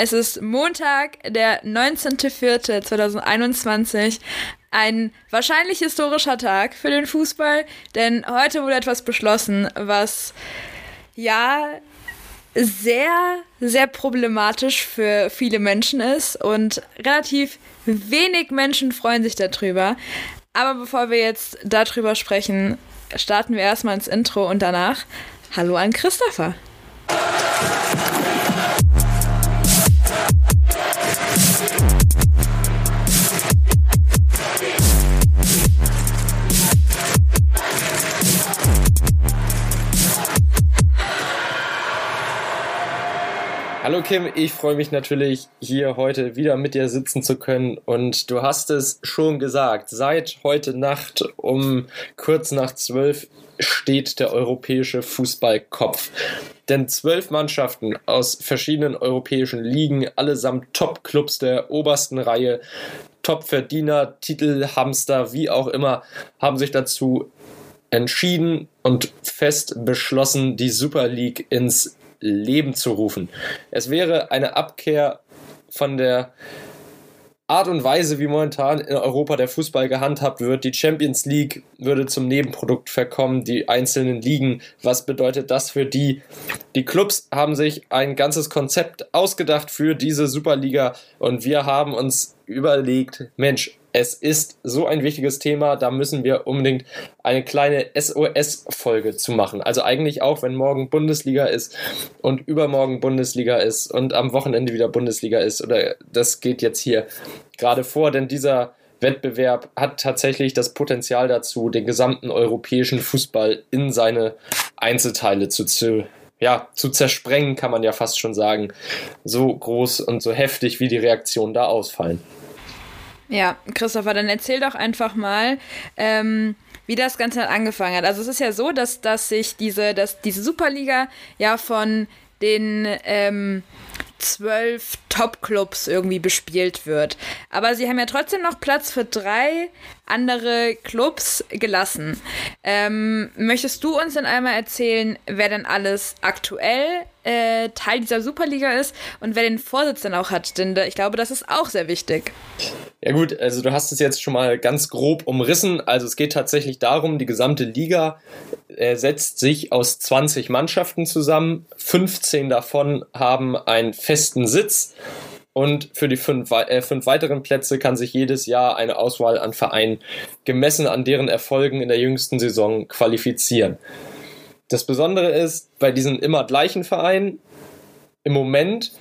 Es ist Montag, der 19.04.2021. Ein wahrscheinlich historischer Tag für den Fußball, denn heute wurde etwas beschlossen, was ja sehr, sehr problematisch für viele Menschen ist und relativ wenig Menschen freuen sich darüber. Aber bevor wir jetzt darüber sprechen, starten wir erstmal ins Intro und danach Hallo an Christopher. Hallo Kim, ich freue mich natürlich, hier heute wieder mit dir sitzen zu können. Und du hast es schon gesagt, seit heute Nacht um kurz nach zwölf steht der europäische Fußballkopf. Denn zwölf Mannschaften aus verschiedenen europäischen Ligen, allesamt Top-Clubs der obersten Reihe, Top-Verdiener, Titelhamster, wie auch immer, haben sich dazu entschieden und fest beschlossen, die Super League ins Leben zu rufen. Es wäre eine Abkehr von der Art und Weise, wie momentan in Europa der Fußball gehandhabt wird. Die Champions League würde zum Nebenprodukt verkommen, die einzelnen Ligen. Was bedeutet das für die? Die Clubs haben sich ein ganzes Konzept ausgedacht für diese Superliga und wir haben uns überlegt, Mensch, es ist so ein wichtiges Thema, da müssen wir unbedingt eine kleine SOS-Folge zu machen. Also eigentlich auch, wenn morgen Bundesliga ist und übermorgen Bundesliga ist und am Wochenende wieder Bundesliga ist. Oder das geht jetzt hier gerade vor, denn dieser Wettbewerb hat tatsächlich das Potenzial dazu, den gesamten europäischen Fußball in seine Einzelteile zu, zu ja, zu zersprengen, kann man ja fast schon sagen. So groß und so heftig, wie die Reaktionen da ausfallen. Ja, Christopher, dann erzähl doch einfach mal, ähm, wie das Ganze angefangen hat. Also es ist ja so, dass, dass sich diese, dass diese Superliga ja von den ähm, zwölf Top-Clubs irgendwie bespielt wird. Aber sie haben ja trotzdem noch Platz für drei andere Clubs gelassen. Ähm, möchtest du uns denn einmal erzählen, wer denn alles aktuell äh, Teil dieser Superliga ist und wer den Vorsitz dann auch hat? Denn ich glaube, das ist auch sehr wichtig. Ja gut, also du hast es jetzt schon mal ganz grob umrissen. Also es geht tatsächlich darum, die gesamte Liga äh, setzt sich aus 20 Mannschaften zusammen. 15 davon haben einen festen Sitz. Und für die fünf, äh, fünf, weiteren Plätze kann sich jedes Jahr eine Auswahl an Vereinen gemessen an deren Erfolgen in der jüngsten Saison qualifizieren. Das Besondere ist, bei diesen immer gleichen Vereinen, im Moment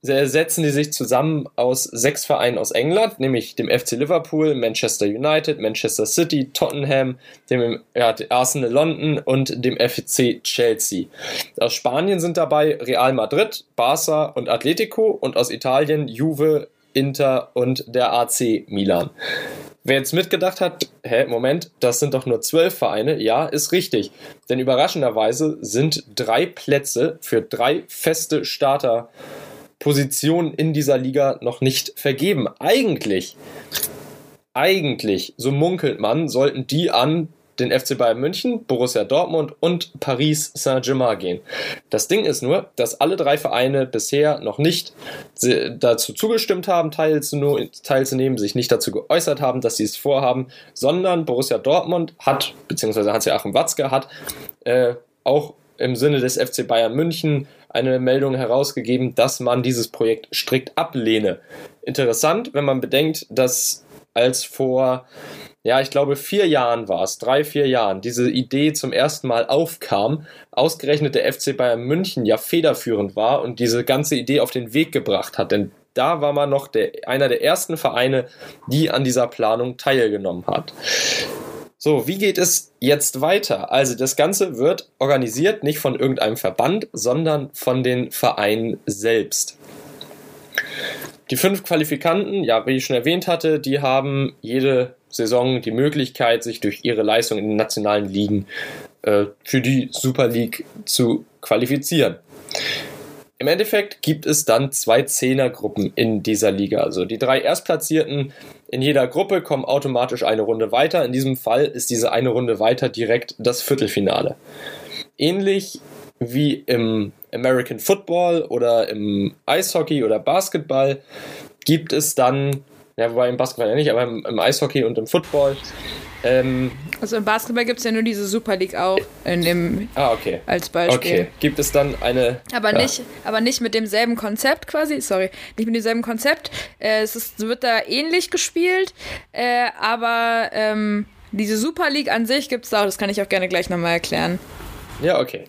setzen die sich zusammen aus sechs Vereinen aus England, nämlich dem FC Liverpool, Manchester United, Manchester City, Tottenham, dem Arsenal London und dem FC Chelsea. Aus Spanien sind dabei Real Madrid, Barca und Atletico und aus Italien Juve, Inter und der AC Milan. Wer jetzt mitgedacht hat, hä, Moment, das sind doch nur zwölf Vereine, ja, ist richtig. Denn überraschenderweise sind drei Plätze für drei feste Starter Positionen in dieser Liga noch nicht vergeben. Eigentlich, eigentlich, so munkelt man, sollten die an den FC Bayern München, Borussia Dortmund und Paris Saint-Germain gehen. Das Ding ist nur, dass alle drei Vereine bisher noch nicht dazu zugestimmt haben, teilzunehmen, sich nicht dazu geäußert haben, dass sie es vorhaben, sondern Borussia Dortmund hat, beziehungsweise Hans-Joachim Watzke hat äh, auch im Sinne des FC Bayern München eine Meldung herausgegeben, dass man dieses Projekt strikt ablehne. Interessant, wenn man bedenkt, dass als vor, ja, ich glaube, vier Jahren war es, drei, vier Jahren, diese Idee zum ersten Mal aufkam, ausgerechnet der FC Bayern München ja federführend war und diese ganze Idee auf den Weg gebracht hat. Denn da war man noch der, einer der ersten Vereine, die an dieser Planung teilgenommen hat. So, wie geht es jetzt weiter? Also das Ganze wird organisiert nicht von irgendeinem Verband, sondern von den Vereinen selbst. Die fünf Qualifikanten, ja, wie ich schon erwähnt hatte, die haben jede Saison die Möglichkeit, sich durch ihre Leistung in den nationalen Ligen äh, für die Super League zu qualifizieren. Im Endeffekt gibt es dann zwei Zehnergruppen in dieser Liga. Also die drei Erstplatzierten in jeder Gruppe kommen automatisch eine Runde weiter. In diesem Fall ist diese eine Runde weiter direkt das Viertelfinale. Ähnlich wie im American Football oder im Eishockey oder Basketball gibt es dann, ja, wobei im Basketball ja nicht, aber im, im Eishockey und im Football ähm, also im Basketball gibt es ja nur diese Super League auch in dem ah, okay. als Beispiel. Okay. Gibt es dann eine. Aber ja. nicht, aber nicht mit demselben Konzept quasi, sorry, nicht mit demselben Konzept. Äh, es ist, wird da ähnlich gespielt, äh, aber ähm, diese Super League an sich gibt es auch, das kann ich auch gerne gleich nochmal erklären. Ja, okay.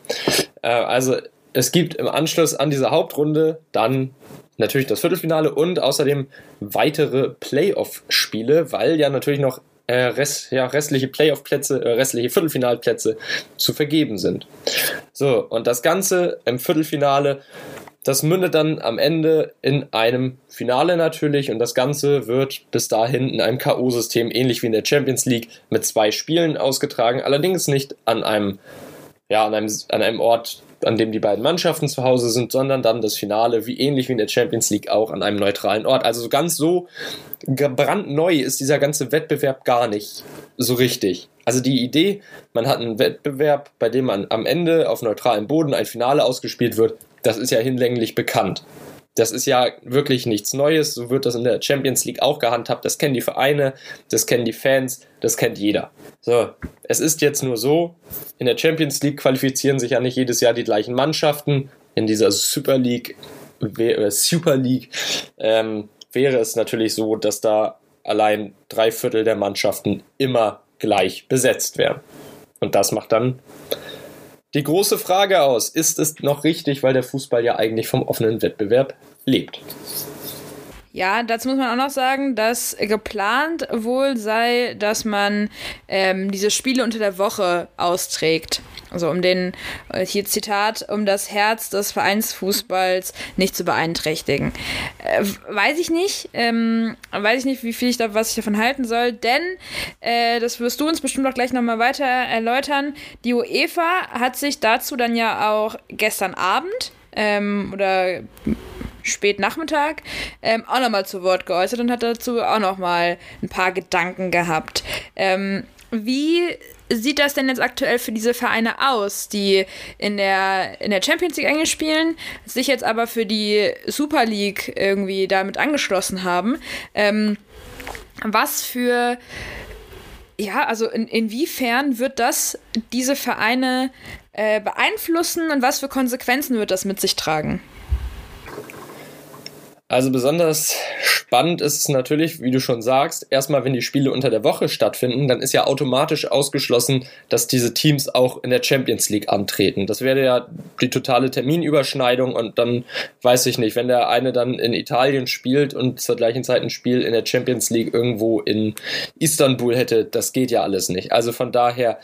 Äh, also es gibt im Anschluss an diese Hauptrunde dann natürlich das Viertelfinale und außerdem weitere Playoff-Spiele, weil ja natürlich noch äh, rest, ja, restliche Playoff-Plätze, äh, restliche Viertelfinalplätze zu vergeben sind. So, und das Ganze im Viertelfinale, das mündet dann am Ende in einem Finale natürlich und das Ganze wird bis dahin in einem K.O.-System, ähnlich wie in der Champions League, mit zwei Spielen ausgetragen, allerdings nicht an einem, ja, an einem, an einem Ort, an dem die beiden Mannschaften zu Hause sind, sondern dann das Finale, wie ähnlich wie in der Champions League, auch an einem neutralen Ort. Also so ganz so brandneu ist dieser ganze Wettbewerb gar nicht so richtig. Also die Idee, man hat einen Wettbewerb, bei dem man am Ende auf neutralem Boden ein Finale ausgespielt wird, das ist ja hinlänglich bekannt. Das ist ja wirklich nichts Neues. So wird das in der Champions League auch gehandhabt. Das kennen die Vereine, das kennen die Fans, das kennt jeder. So, es ist jetzt nur so, in der Champions League qualifizieren sich ja nicht jedes Jahr die gleichen Mannschaften. In dieser Super League, äh, Super League ähm, wäre es natürlich so, dass da allein drei Viertel der Mannschaften immer gleich besetzt wären. Und das macht dann die große Frage aus, ist es noch richtig, weil der Fußball ja eigentlich vom offenen Wettbewerb lebt? Ja, dazu muss man auch noch sagen, dass geplant wohl sei, dass man ähm, diese Spiele unter der Woche austrägt. Also um den, äh, hier Zitat, um das Herz des Vereinsfußballs nicht zu beeinträchtigen. Äh, weiß ich nicht, ähm, weiß ich nicht, wie viel ich da, was ich davon halten soll, denn, äh, das wirst du uns bestimmt auch gleich nochmal weiter erläutern, die UEFA hat sich dazu dann ja auch gestern Abend ähm, oder spät Nachmittag ähm, auch nochmal zu Wort geäußert und hat dazu auch nochmal ein paar Gedanken gehabt. Ähm, wie sieht das denn jetzt aktuell für diese Vereine aus, die in der, in der Champions League eigentlich spielen, sich jetzt aber für die Super League irgendwie damit angeschlossen haben? Ähm, was für, ja, also in, inwiefern wird das diese Vereine äh, beeinflussen und was für Konsequenzen wird das mit sich tragen? Also besonders spannend ist es natürlich, wie du schon sagst, erstmal, wenn die Spiele unter der Woche stattfinden, dann ist ja automatisch ausgeschlossen, dass diese Teams auch in der Champions League antreten. Das wäre ja die totale Terminüberschneidung und dann weiß ich nicht, wenn der eine dann in Italien spielt und zur gleichen Zeit ein Spiel in der Champions League irgendwo in Istanbul hätte, das geht ja alles nicht. Also von daher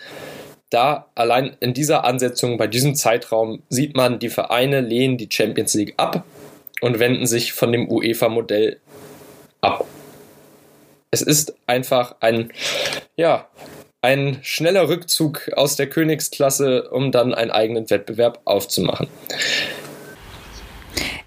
da allein in dieser Ansetzung, bei diesem Zeitraum, sieht man, die Vereine lehnen die Champions League ab und wenden sich von dem UEFA-Modell ab. Es ist einfach ein, ja, ein schneller Rückzug aus der Königsklasse, um dann einen eigenen Wettbewerb aufzumachen.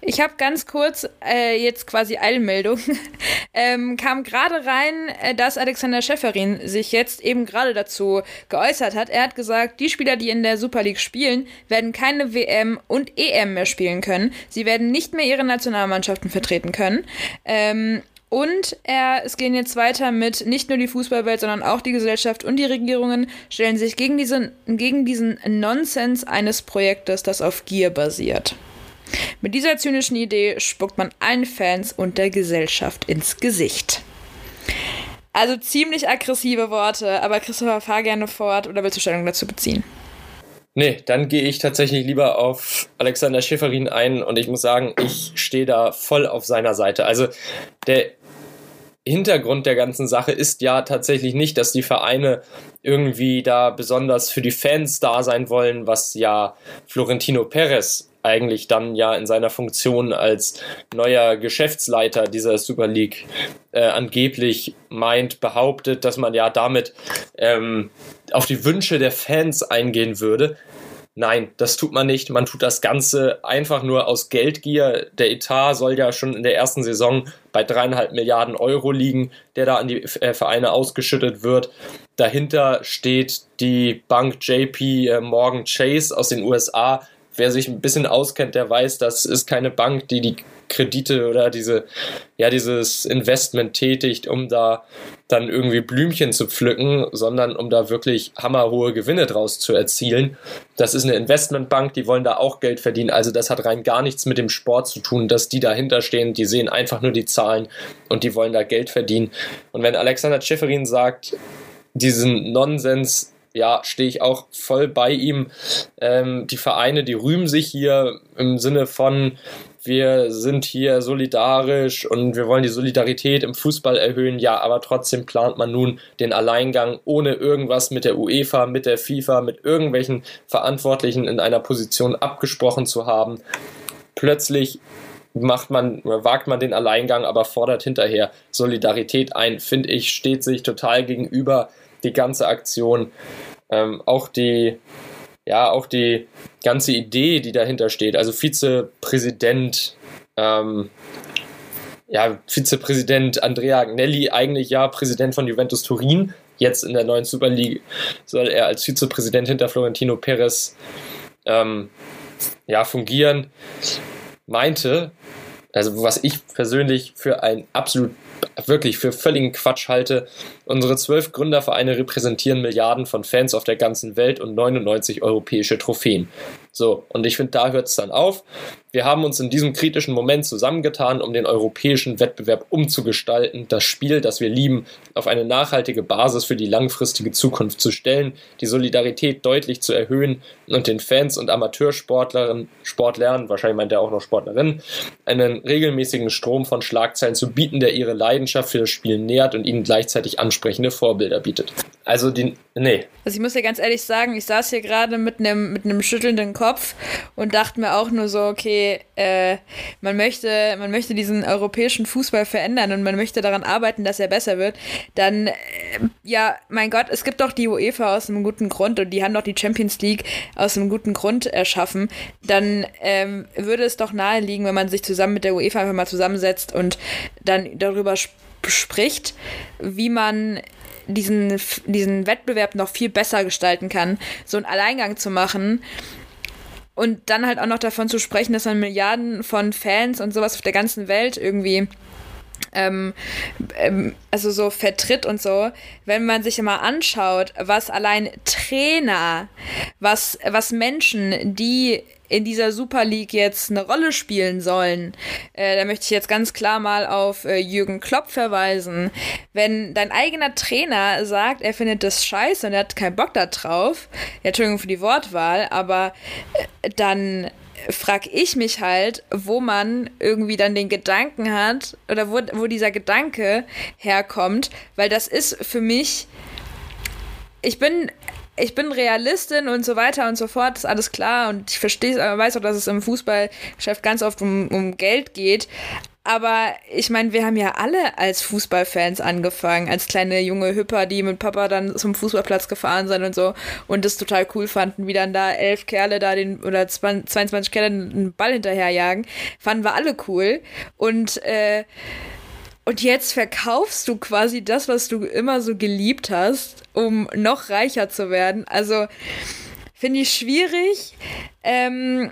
Ich habe ganz kurz äh, jetzt quasi Eilmeldung. ähm, kam gerade rein, äh, dass Alexander Schäferin sich jetzt eben gerade dazu geäußert hat. Er hat gesagt, die Spieler, die in der Super League spielen, werden keine WM und EM mehr spielen können. Sie werden nicht mehr ihre Nationalmannschaften vertreten können. Ähm, und er, es gehen jetzt weiter mit nicht nur die Fußballwelt, sondern auch die Gesellschaft und die Regierungen stellen sich gegen diesen, gegen diesen Nonsens eines Projektes, das auf Gier basiert. Mit dieser zynischen Idee spuckt man allen Fans und der Gesellschaft ins Gesicht. Also ziemlich aggressive Worte, aber Christopher, fahr gerne fort oder willst du Stellung dazu beziehen? Nee, dann gehe ich tatsächlich lieber auf Alexander Schäferin ein und ich muss sagen, ich stehe da voll auf seiner Seite. Also der Hintergrund der ganzen Sache ist ja tatsächlich nicht, dass die Vereine irgendwie da besonders für die Fans da sein wollen, was ja Florentino Perez eigentlich dann ja in seiner Funktion als neuer Geschäftsleiter dieser Super League äh, angeblich meint, behauptet, dass man ja damit ähm, auf die Wünsche der Fans eingehen würde. Nein, das tut man nicht. Man tut das Ganze einfach nur aus Geldgier. Der Etat soll ja schon in der ersten Saison bei dreieinhalb Milliarden Euro liegen, der da an die äh, Vereine ausgeschüttet wird. Dahinter steht die Bank JP äh, Morgan Chase aus den USA, wer sich ein bisschen auskennt, der weiß, das ist keine Bank, die die Kredite oder diese, ja, dieses Investment tätigt, um da dann irgendwie Blümchen zu pflücken, sondern um da wirklich hammerhohe Gewinne draus zu erzielen. Das ist eine Investmentbank, die wollen da auch Geld verdienen. Also das hat rein gar nichts mit dem Sport zu tun, dass die dahinter stehen. Die sehen einfach nur die Zahlen und die wollen da Geld verdienen. Und wenn Alexander Schäferin sagt, diesen Nonsens ja, stehe ich auch voll bei ihm. Ähm, die Vereine, die rühmen sich hier im Sinne von, wir sind hier solidarisch und wir wollen die Solidarität im Fußball erhöhen. Ja, aber trotzdem plant man nun den Alleingang ohne irgendwas mit der UEFA, mit der FIFA, mit irgendwelchen Verantwortlichen in einer Position abgesprochen zu haben. Plötzlich macht man, wagt man den Alleingang, aber fordert hinterher Solidarität ein, finde ich, steht sich total gegenüber die ganze Aktion. Ähm, auch die ja, auch die ganze Idee, die dahinter steht, also Vizepräsident, ähm, ja, Vizepräsident Andrea Agnelli, eigentlich ja Präsident von Juventus Turin, jetzt in der neuen Super League soll er als Vizepräsident hinter Florentino Perez ähm, ja, fungieren, meinte, also was ich persönlich für ein absolut wirklich für völligen Quatsch halte. Unsere zwölf Gründervereine repräsentieren Milliarden von Fans auf der ganzen Welt und 99 europäische Trophäen. So, und ich finde, da hört es dann auf. Wir haben uns in diesem kritischen Moment zusammengetan, um den europäischen Wettbewerb umzugestalten, das Spiel, das wir lieben, auf eine nachhaltige Basis für die langfristige Zukunft zu stellen, die Solidarität deutlich zu erhöhen und den Fans und Amateursportlerinnen, Sportlern, wahrscheinlich meint er auch noch Sportlerinnen, einen regelmäßigen Strom von Schlagzeilen zu bieten, der ihre Leidenschaft für das Spiel nährt und ihnen gleichzeitig ansprechende Vorbilder bietet. Also die, nee. Also ich muss dir ganz ehrlich sagen, ich saß hier gerade mit einem mit einem schüttelnden Kopf und dachte mir auch nur so, okay, äh, man möchte, man möchte diesen europäischen Fußball verändern und man möchte daran arbeiten, dass er besser wird. Dann, äh, ja, mein Gott, es gibt doch die UEFA aus einem guten Grund und die haben doch die Champions League aus einem guten Grund erschaffen. Dann ähm, würde es doch naheliegen, wenn man sich zusammen mit der UEFA einfach mal zusammensetzt und dann darüber spricht, wie man diesen, diesen Wettbewerb noch viel besser gestalten kann, so einen Alleingang zu machen. Und dann halt auch noch davon zu sprechen, dass man Milliarden von Fans und sowas auf der ganzen Welt irgendwie ähm, ähm, also so vertritt und so, wenn man sich mal anschaut, was allein Trainer, was, was Menschen, die in dieser Super League jetzt eine Rolle spielen sollen, äh, da möchte ich jetzt ganz klar mal auf äh, Jürgen Klopp verweisen. Wenn dein eigener Trainer sagt, er findet das scheiße und er hat keinen Bock da drauf, ja, Entschuldigung für die Wortwahl, aber äh, dann frag ich mich halt, wo man irgendwie dann den Gedanken hat oder wo, wo dieser Gedanke herkommt, weil das ist für mich, ich bin ich bin Realistin und so weiter und so fort, ist alles klar und ich verstehe, weiß auch, dass es im Fußballgeschäft ganz oft um, um Geld geht. Aber ich meine, wir haben ja alle als Fußballfans angefangen, als kleine junge Hüpper, die mit Papa dann zum Fußballplatz gefahren sind und so und das total cool fanden, wie dann da elf Kerle da den oder 22 Kerle einen Ball hinterherjagen. Fanden wir alle cool. Und äh, und jetzt verkaufst du quasi das, was du immer so geliebt hast, um noch reicher zu werden. Also finde ich schwierig. Ähm,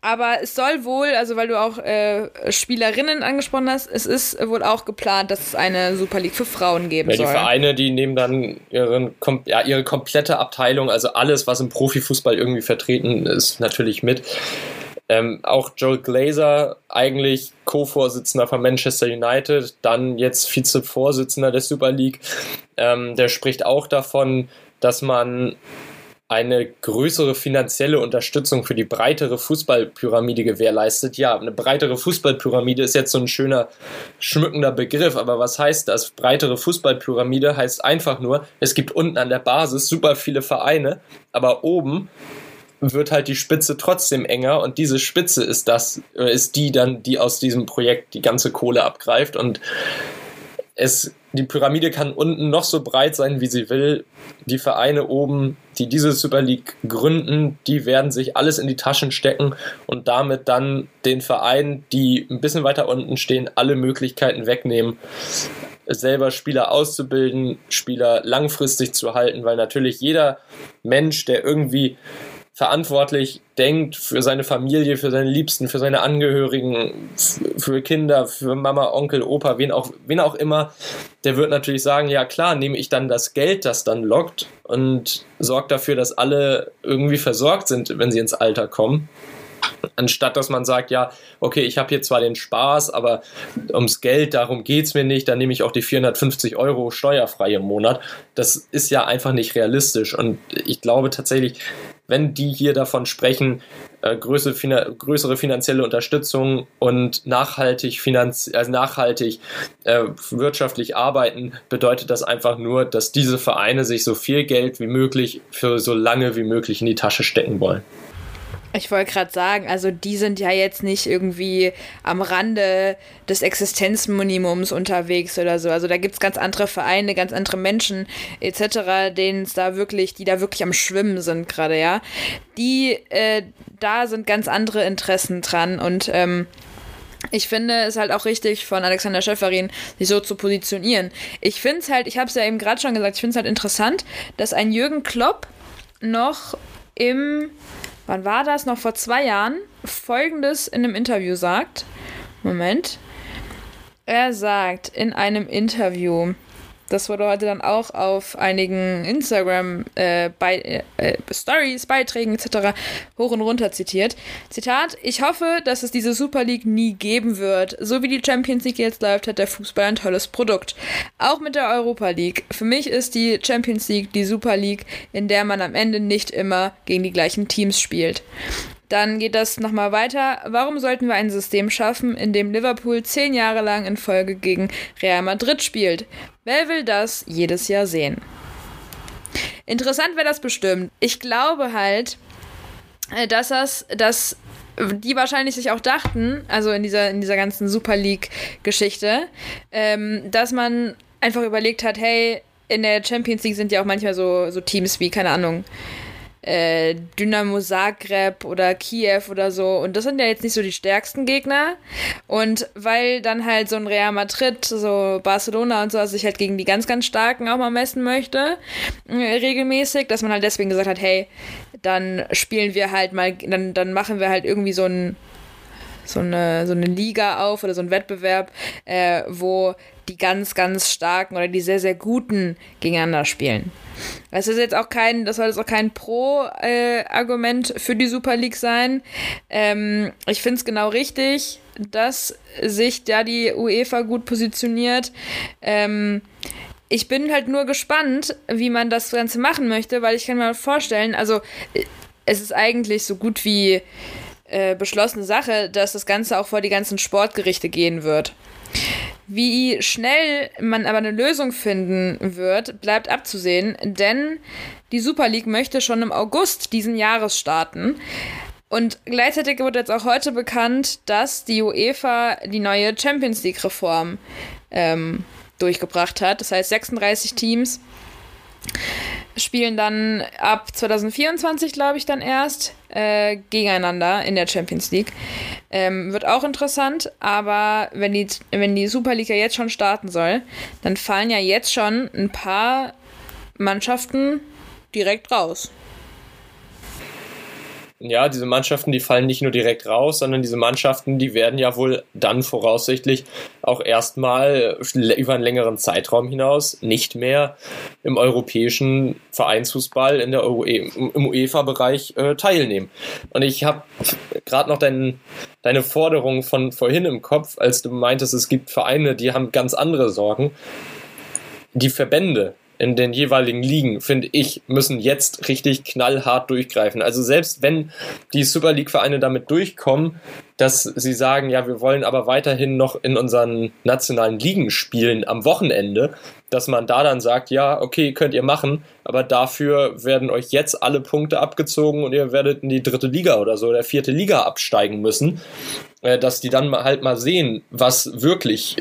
aber es soll wohl, also weil du auch äh, Spielerinnen angesprochen hast, es ist wohl auch geplant, dass es eine Super League für Frauen geben ja, soll. Die Vereine, die nehmen dann ihren, ja, ihre komplette Abteilung, also alles, was im Profifußball irgendwie vertreten ist, natürlich mit. Ähm, auch Joel Glazer, eigentlich Co-Vorsitzender von Manchester United, dann jetzt Vize-Vorsitzender der Super League, ähm, der spricht auch davon, dass man eine größere finanzielle Unterstützung für die breitere Fußballpyramide gewährleistet. Ja, eine breitere Fußballpyramide ist jetzt so ein schöner, schmückender Begriff, aber was heißt das? Breitere Fußballpyramide heißt einfach nur, es gibt unten an der Basis super viele Vereine, aber oben wird halt die Spitze trotzdem enger und diese Spitze ist das, äh, ist die dann, die aus diesem Projekt die ganze Kohle abgreift und es, die Pyramide kann unten noch so breit sein, wie sie will. Die Vereine oben, die diese Super League gründen, die werden sich alles in die Taschen stecken und damit dann den Vereinen, die ein bisschen weiter unten stehen, alle Möglichkeiten wegnehmen, selber Spieler auszubilden, Spieler langfristig zu halten, weil natürlich jeder Mensch, der irgendwie verantwortlich denkt für seine Familie, für seine Liebsten, für seine Angehörigen, für Kinder, für Mama, Onkel, Opa, wen auch, wen auch immer, der wird natürlich sagen, ja klar, nehme ich dann das Geld, das dann lockt und sorgt dafür, dass alle irgendwie versorgt sind, wenn sie ins Alter kommen. Anstatt dass man sagt, ja, okay, ich habe hier zwar den Spaß, aber ums Geld, darum geht es mir nicht, dann nehme ich auch die 450 Euro steuerfrei im Monat. Das ist ja einfach nicht realistisch. Und ich glaube tatsächlich, wenn die hier davon sprechen, äh, größere, fina größere finanzielle Unterstützung und nachhaltig, finanz also nachhaltig äh, wirtschaftlich arbeiten, bedeutet das einfach nur, dass diese Vereine sich so viel Geld wie möglich für so lange wie möglich in die Tasche stecken wollen. Ich wollte gerade sagen, also die sind ja jetzt nicht irgendwie am Rande des Existenzminimums unterwegs oder so. Also da gibt es ganz andere Vereine, ganz andere Menschen etc., denen es da wirklich, die da wirklich am Schwimmen sind gerade, ja. Die, äh, da sind ganz andere Interessen dran und ähm, ich finde es halt auch richtig von Alexander Schäferin, sich so zu positionieren. Ich finde es halt, ich habe es ja eben gerade schon gesagt, ich finde es halt interessant, dass ein Jürgen Klopp noch im wann war das, noch vor zwei Jahren, folgendes in einem Interview sagt. Moment. Er sagt in einem Interview, das wurde heute dann auch auf einigen Instagram äh, bei, äh, äh Beiträgen etc. hoch und runter zitiert. Zitat: Ich hoffe, dass es diese Super League nie geben wird. So wie die Champions League jetzt läuft, hat der Fußball ein tolles Produkt. Auch mit der Europa League. Für mich ist die Champions League die Super League, in der man am Ende nicht immer gegen die gleichen Teams spielt. Dann geht das nochmal weiter. Warum sollten wir ein System schaffen, in dem Liverpool zehn Jahre lang in Folge gegen Real Madrid spielt? Wer will das jedes Jahr sehen? Interessant wäre das bestimmt. Ich glaube halt, äh, dass das, dass die wahrscheinlich sich auch dachten, also in dieser, in dieser ganzen Super League-Geschichte, ähm, dass man einfach überlegt hat, hey, in der Champions League sind ja auch manchmal so, so Teams wie, keine Ahnung, äh, Dynamo Zagreb oder Kiew oder so. Und das sind ja jetzt nicht so die stärksten Gegner. Und weil dann halt so ein Real Madrid, so Barcelona und so sich halt gegen die ganz, ganz starken auch mal messen möchte, äh, regelmäßig, dass man halt deswegen gesagt hat, hey, dann spielen wir halt mal, dann, dann machen wir halt irgendwie so ein so eine, so eine Liga auf oder so ein Wettbewerb, äh, wo die ganz, ganz starken oder die sehr, sehr guten gegeneinander spielen. Das ist jetzt auch kein, das soll jetzt auch kein Pro-Argument äh, für die Super League sein. Ähm, ich finde es genau richtig, dass sich da die UEFA gut positioniert. Ähm, ich bin halt nur gespannt, wie man das Ganze machen möchte, weil ich kann mir vorstellen, also äh, es ist eigentlich so gut wie äh, beschlossene Sache, dass das Ganze auch vor die ganzen Sportgerichte gehen wird. Wie schnell man aber eine Lösung finden wird, bleibt abzusehen, denn die Super League möchte schon im August diesen Jahres starten. Und gleichzeitig wurde jetzt auch heute bekannt, dass die UEFA die neue Champions League-Reform ähm, durchgebracht hat. Das heißt, 36 Teams spielen dann ab 2024, glaube ich, dann erst äh, gegeneinander in der Champions League. Ähm, wird auch interessant, aber wenn die, wenn die Super League ja jetzt schon starten soll, dann fallen ja jetzt schon ein paar Mannschaften direkt raus ja, diese Mannschaften, die fallen nicht nur direkt raus, sondern diese Mannschaften, die werden ja wohl dann voraussichtlich auch erstmal über einen längeren Zeitraum hinaus nicht mehr im europäischen Vereinsfußball in der UE, im UEFA-Bereich äh, teilnehmen. Und ich habe gerade noch dein, deine Forderung von vorhin im Kopf, als du meintest, es gibt Vereine, die haben ganz andere Sorgen. Die Verbände, in den jeweiligen Ligen, finde ich, müssen jetzt richtig knallhart durchgreifen. Also selbst wenn die Super League-Vereine damit durchkommen, dass sie sagen, ja, wir wollen aber weiterhin noch in unseren nationalen Ligen spielen am Wochenende, dass man da dann sagt, ja, okay, könnt ihr machen, aber dafür werden euch jetzt alle Punkte abgezogen und ihr werdet in die dritte Liga oder so, oder vierte Liga absteigen müssen, dass die dann halt mal sehen, was wirklich,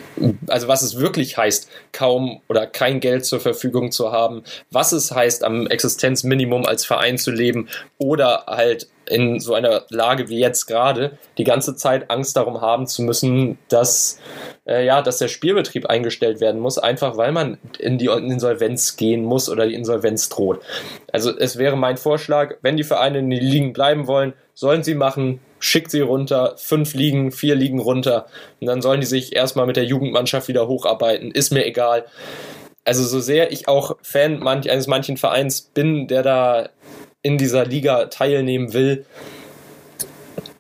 also was es wirklich heißt, kaum oder kein Geld zur Verfügung zu haben, was es heißt, am Existenzminimum als Verein zu leben oder halt in so einer Lage wie jetzt gerade die ganze Zeit Angst darum haben zu müssen, dass, äh, ja, dass der Spielbetrieb eingestellt werden muss, einfach weil man in die Insolvenz gehen muss oder die Insolvenz droht. Also es wäre mein Vorschlag, wenn die Vereine in den Ligen bleiben wollen, sollen sie machen, schickt sie runter, fünf Ligen, vier Ligen runter und dann sollen die sich erstmal mit der Jugendmannschaft wieder hocharbeiten, ist mir egal. Also so sehr ich auch Fan manch, eines manchen Vereins bin, der da in dieser Liga teilnehmen will,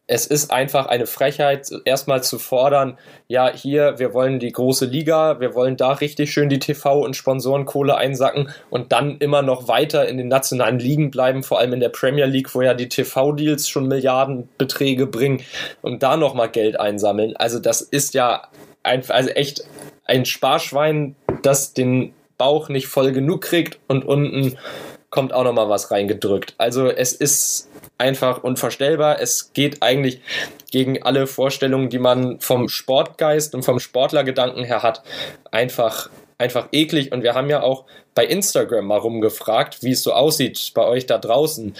es ist einfach eine Frechheit, erstmal zu fordern, ja, hier, wir wollen die große Liga, wir wollen da richtig schön die TV- und Sponsorenkohle einsacken und dann immer noch weiter in den nationalen Ligen bleiben, vor allem in der Premier League, wo ja die TV-Deals schon Milliardenbeträge bringen und da nochmal Geld einsammeln. Also das ist ja ein, also echt ein Sparschwein, das den Bauch nicht voll genug kriegt und unten kommt auch nochmal was reingedrückt. Also es ist einfach unvorstellbar. Es geht eigentlich gegen alle Vorstellungen, die man vom Sportgeist und vom Sportlergedanken her hat. Einfach, einfach eklig. Und wir haben ja auch bei Instagram mal rumgefragt, wie es so aussieht bei euch da draußen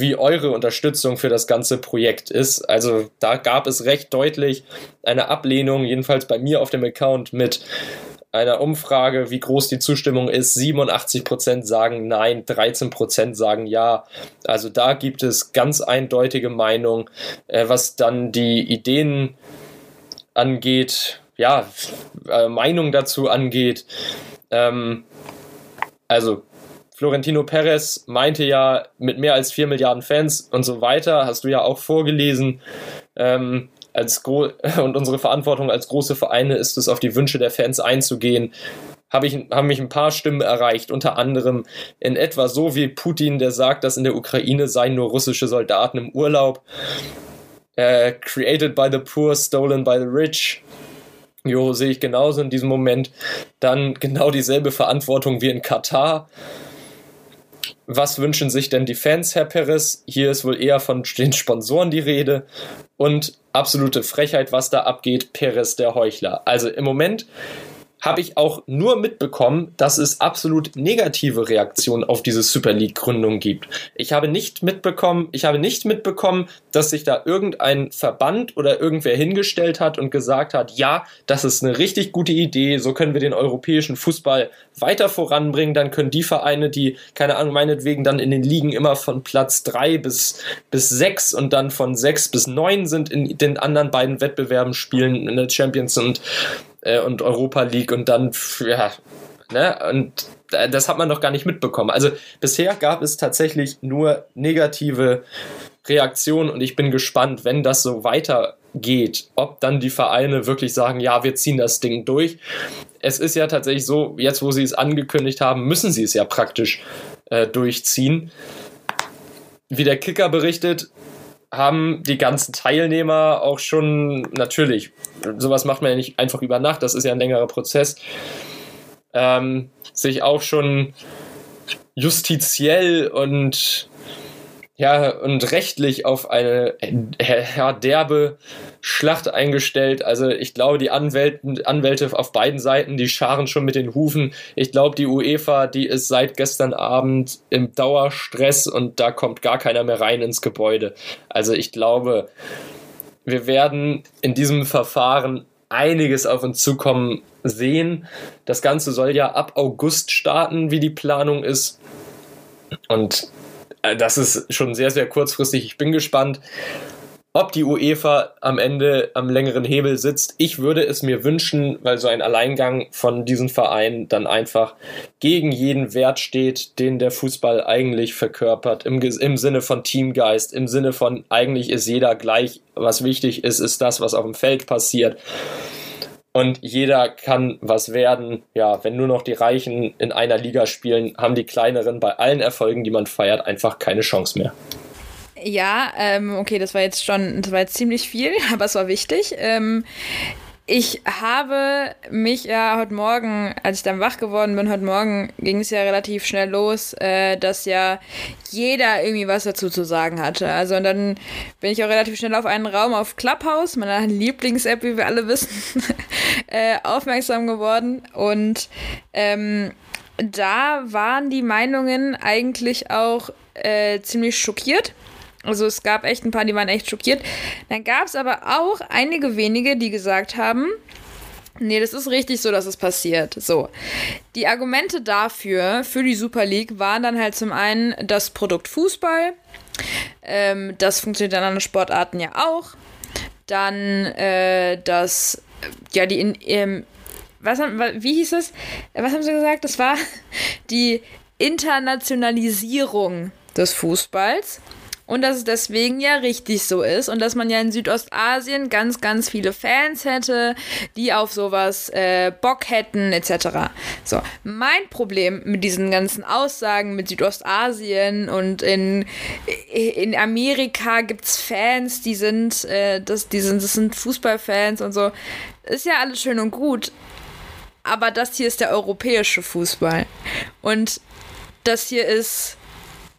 wie eure Unterstützung für das ganze Projekt ist. Also da gab es recht deutlich eine Ablehnung, jedenfalls bei mir auf dem Account mit einer Umfrage, wie groß die Zustimmung ist. 87% sagen nein, 13% sagen ja. Also da gibt es ganz eindeutige Meinung. Äh, was dann die Ideen angeht, ja, äh, Meinung dazu angeht. Ähm, also Florentino Perez meinte ja mit mehr als 4 Milliarden Fans und so weiter, hast du ja auch vorgelesen. Ähm, als und unsere Verantwortung als große Vereine ist es, auf die Wünsche der Fans einzugehen. Habe ich, haben mich ein paar Stimmen erreicht, unter anderem in etwa so wie Putin, der sagt, dass in der Ukraine seien nur russische Soldaten im Urlaub. Äh, created by the poor, stolen by the rich. Jo, sehe ich genauso in diesem Moment. Dann genau dieselbe Verantwortung wie in Katar. Was wünschen sich denn die Fans, Herr Perez? Hier ist wohl eher von den Sponsoren die Rede. Und absolute Frechheit, was da abgeht, Perez der Heuchler. Also im Moment habe ich auch nur mitbekommen, dass es absolut negative Reaktionen auf diese Super League Gründung gibt. Ich habe nicht mitbekommen, ich habe nicht mitbekommen, dass sich da irgendein Verband oder irgendwer hingestellt hat und gesagt hat, ja, das ist eine richtig gute Idee, so können wir den europäischen Fußball weiter voranbringen, dann können die Vereine, die, keine Ahnung, meinetwegen dann in den Ligen immer von Platz drei bis, bis sechs und dann von sechs bis neun sind in den anderen beiden Wettbewerben spielen, in der Champions und äh, und Europa League und dann, ja, ne, und das hat man noch gar nicht mitbekommen. Also bisher gab es tatsächlich nur negative Reaktionen und ich bin gespannt, wenn das so weitergeht, ob dann die Vereine wirklich sagen, ja, wir ziehen das Ding durch. Es ist ja tatsächlich so, jetzt wo sie es angekündigt haben, müssen sie es ja praktisch äh, durchziehen. Wie der Kicker berichtet, haben die ganzen Teilnehmer auch schon natürlich, sowas macht man ja nicht einfach über Nacht, das ist ja ein längerer Prozess, ähm, sich auch schon justiziell und ja, und rechtlich auf eine ja, derbe Schlacht eingestellt. Also ich glaube, die Anwälten, Anwälte auf beiden Seiten, die scharen schon mit den Hufen. Ich glaube, die UEFA, die ist seit gestern Abend im Dauerstress und da kommt gar keiner mehr rein ins Gebäude. Also ich glaube, wir werden in diesem Verfahren einiges auf uns zukommen sehen. Das Ganze soll ja ab August starten, wie die Planung ist. Und äh, das ist schon sehr, sehr kurzfristig. Ich bin gespannt, ob die UEFA am Ende am längeren Hebel sitzt. Ich würde es mir wünschen, weil so ein Alleingang von diesem Verein dann einfach gegen jeden Wert steht, den der Fußball eigentlich verkörpert, im, im Sinne von Teamgeist, im Sinne von eigentlich ist jeder gleich. Was wichtig ist, ist das, was auf dem Feld passiert und jeder kann was werden. Ja, wenn nur noch die Reichen in einer Liga spielen, haben die kleineren bei allen Erfolgen, die man feiert, einfach keine Chance mehr. Ja, ähm, okay, das war jetzt schon, das war jetzt ziemlich viel, aber es war wichtig. Ähm, ich habe mich ja heute Morgen, als ich dann wach geworden bin, heute Morgen ging es ja relativ schnell los, äh, dass ja jeder irgendwie was dazu zu sagen hatte. Also und dann bin ich auch relativ schnell auf einen Raum auf Clubhouse, meiner Lieblings-App, wie wir alle wissen, äh, aufmerksam geworden. Und ähm, da waren die Meinungen eigentlich auch äh, ziemlich schockiert Also es gab echt ein paar, die waren echt schockiert. Dann gab es aber auch einige wenige, die gesagt haben, Nee, das ist richtig so, dass es passiert. So. Die Argumente dafür, für die Super League, waren dann halt zum einen das Produkt Fußball. Ähm, das funktioniert in anderen Sportarten ja auch. Dann äh, das, ja, die in, ähm, was haben, wie hieß es? Was haben sie gesagt? Das war die Internationalisierung des Fußballs und dass es deswegen ja richtig so ist und dass man ja in Südostasien ganz, ganz viele Fans hätte, die auf sowas äh, Bock hätten, etc. So, mein Problem mit diesen ganzen Aussagen mit Südostasien und in, in Amerika gibt es Fans, die sind, äh, das, die sind, das sind Fußballfans und so, ist ja alles schön und gut. Aber das hier ist der europäische Fußball. Und das hier ist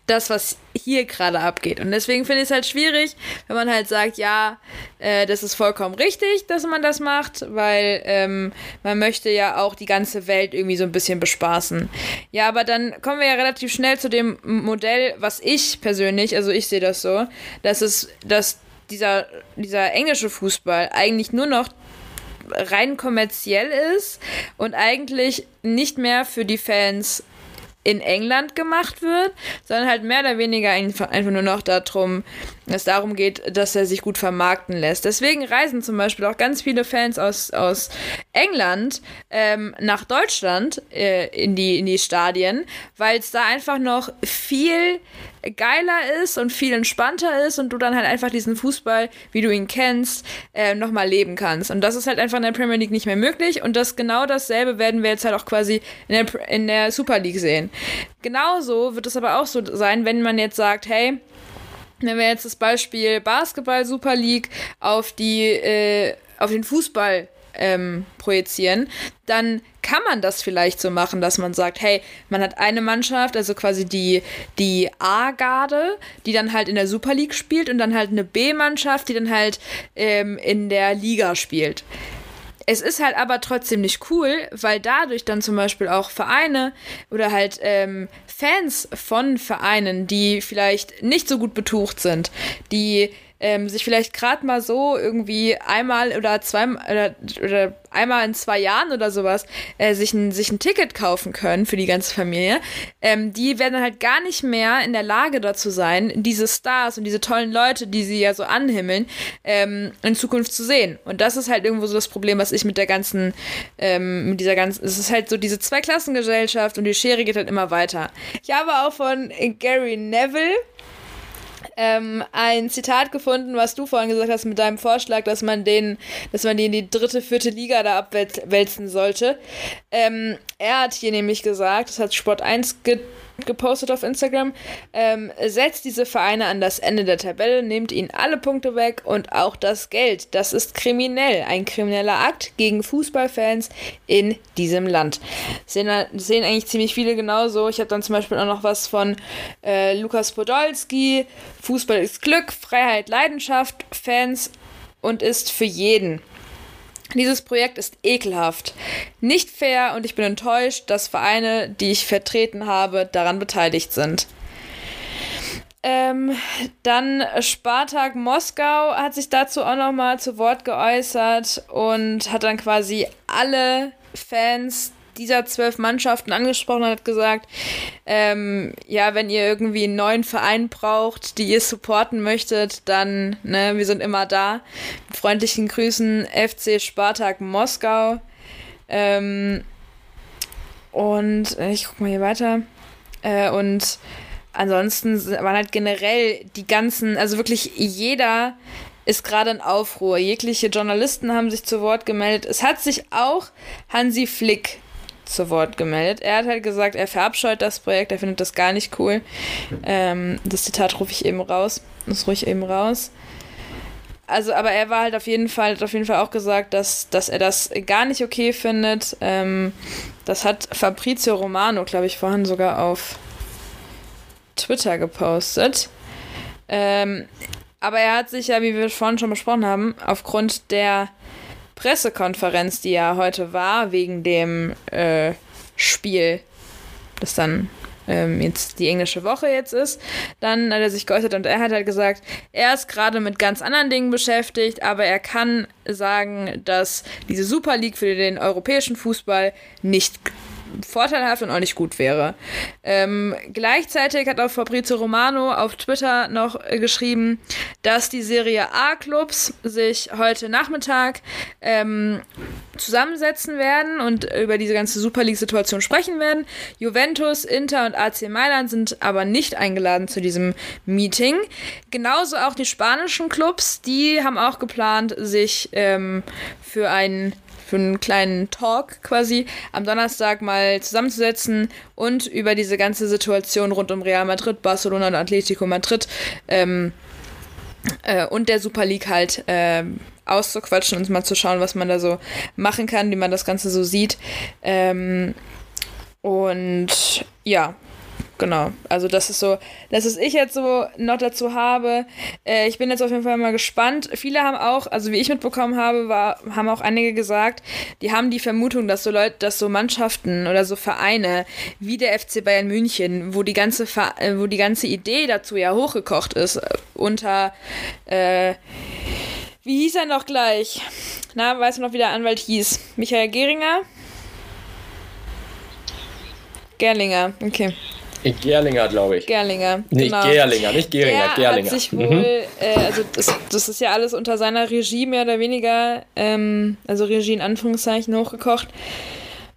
das, was hier gerade abgeht. Und deswegen finde ich es halt schwierig, wenn man halt sagt, ja, äh, das ist vollkommen richtig, dass man das macht, weil ähm, man möchte ja auch die ganze Welt irgendwie so ein bisschen bespaßen. Ja, aber dann kommen wir ja relativ schnell zu dem Modell, was ich persönlich, also ich sehe das so, dass es, dass dieser, dieser englische Fußball eigentlich nur noch rein kommerziell ist und eigentlich nicht mehr für die Fans in England gemacht wird, sondern halt mehr oder weniger einfach, nur noch darum, es darum geht, dass er sich gut vermarkten lässt. Deswegen reisen zum Beispiel auch ganz viele Fans aus, aus England ähm, nach Deutschland äh, in, die, in die Stadien, weil es da einfach noch viel geiler ist und viel entspannter ist und du dann halt einfach diesen Fußball, wie du ihn kennst, äh, nochmal leben kannst. Und das ist halt einfach in der Premier League nicht mehr möglich und das genau dasselbe werden wir jetzt halt auch quasi in der, in der Super League sehen. Genauso wird es aber auch so sein, wenn man jetzt sagt, hey, wenn wir jetzt das Beispiel Basketball Super League auf die äh, auf den Fußball ähm, projizieren, dann kann man das vielleicht so machen, dass man sagt, hey, man hat eine Mannschaft, also quasi die, die A-Garde, die dann halt in der Super League spielt und dann halt eine B-Mannschaft, die dann halt ähm, in der Liga spielt. Es ist halt aber trotzdem nicht cool, weil dadurch dann zum Beispiel auch Vereine oder halt ähm, Fans von Vereinen, die vielleicht nicht so gut betucht sind, die ähm, sich vielleicht gerade mal so irgendwie einmal oder zweimal oder, oder einmal in zwei Jahren oder sowas äh, sich, ein, sich ein Ticket kaufen können für die ganze Familie, ähm, die werden halt gar nicht mehr in der Lage dazu sein, diese Stars und diese tollen Leute, die sie ja so anhimmeln, ähm, in Zukunft zu sehen. Und das ist halt irgendwo so das Problem, was ich mit der ganzen, ähm, mit dieser ganzen, es ist halt so diese Zweiklassengesellschaft und die Schere geht halt immer weiter. Ich habe auch von Gary Neville ähm, ein Zitat gefunden, was du vorhin gesagt hast mit deinem Vorschlag, dass man den, dass man die in die dritte, vierte Liga da abwälzen sollte. Ähm, er hat hier nämlich gesagt, das hat Sport 1 get gepostet auf Instagram. Ähm, setzt diese Vereine an das Ende der Tabelle, nehmt ihnen alle Punkte weg und auch das Geld. Das ist kriminell. Ein krimineller Akt gegen Fußballfans in diesem Land. Sehen, sehen eigentlich ziemlich viele genauso. Ich habe dann zum Beispiel auch noch was von äh, Lukas Podolski. Fußball ist Glück, Freiheit, Leidenschaft, Fans und ist für jeden. Dieses Projekt ist ekelhaft, nicht fair und ich bin enttäuscht, dass Vereine, die ich vertreten habe, daran beteiligt sind. Ähm, dann Spartak Moskau hat sich dazu auch nochmal zu Wort geäußert und hat dann quasi alle Fans dieser zwölf Mannschaften angesprochen und hat gesagt, ähm, ja, wenn ihr irgendwie einen neuen Verein braucht, die ihr supporten möchtet, dann, ne, wir sind immer da. Mit freundlichen Grüßen, FC Spartak Moskau. Ähm, und äh, ich guck mal hier weiter. Äh, und ansonsten waren halt generell die ganzen, also wirklich jeder ist gerade in Aufruhr. Jegliche Journalisten haben sich zu Wort gemeldet. Es hat sich auch Hansi Flick zu Wort gemeldet. Er hat halt gesagt, er verabscheut das Projekt, er findet das gar nicht cool. Ähm, das Zitat rufe ich eben raus. Das ich eben raus. Also, aber er war halt auf jeden Fall, hat auf jeden Fall auch gesagt, dass, dass er das gar nicht okay findet. Ähm, das hat Fabrizio Romano, glaube ich, vorhin sogar auf Twitter gepostet. Ähm, aber er hat sich ja, wie wir vorhin schon besprochen haben, aufgrund der Pressekonferenz, die ja heute war, wegen dem äh, Spiel, das dann ähm, jetzt die englische Woche jetzt ist. Dann hat er sich geäußert und er hat halt gesagt, er ist gerade mit ganz anderen Dingen beschäftigt, aber er kann sagen, dass diese Super League für den europäischen Fußball nicht vorteilhaft und auch nicht gut wäre. Ähm, gleichzeitig hat auch Fabrizio Romano auf Twitter noch äh, geschrieben, dass die Serie A-Clubs sich heute Nachmittag ähm, zusammensetzen werden und über diese ganze Super League-Situation sprechen werden. Juventus, Inter und AC Mailand sind aber nicht eingeladen zu diesem Meeting. Genauso auch die spanischen Clubs, die haben auch geplant, sich ähm, für einen für einen kleinen Talk quasi am Donnerstag mal zusammenzusetzen und über diese ganze Situation rund um Real Madrid, Barcelona und Atletico Madrid ähm, äh, und der Super League halt äh, auszuquatschen und mal zu schauen, was man da so machen kann, wie man das Ganze so sieht. Ähm, und ja, genau. Also das ist so, das ist ich jetzt so noch dazu habe. Äh, ich bin jetzt auf jeden Fall mal gespannt. Viele haben auch, also wie ich mitbekommen habe, war, haben auch einige gesagt, die haben die Vermutung, dass so Leute, dass so Mannschaften oder so Vereine wie der FC Bayern München, wo die ganze, äh, wo die ganze Idee dazu ja hochgekocht ist, äh, unter äh, wie hieß er noch gleich? Na, weißt du noch, wie der Anwalt hieß? Michael Geringer? Gerlinger, okay. Gerlinger, glaube ich. Gerlinger. Nicht genau. Gerlinger, nicht Geringer, der Gerlinger. Hat sich wohl, mhm. äh, also das, das, ist ja alles unter seiner Regie mehr oder weniger, ähm, also Regie in Anführungszeichen hochgekocht.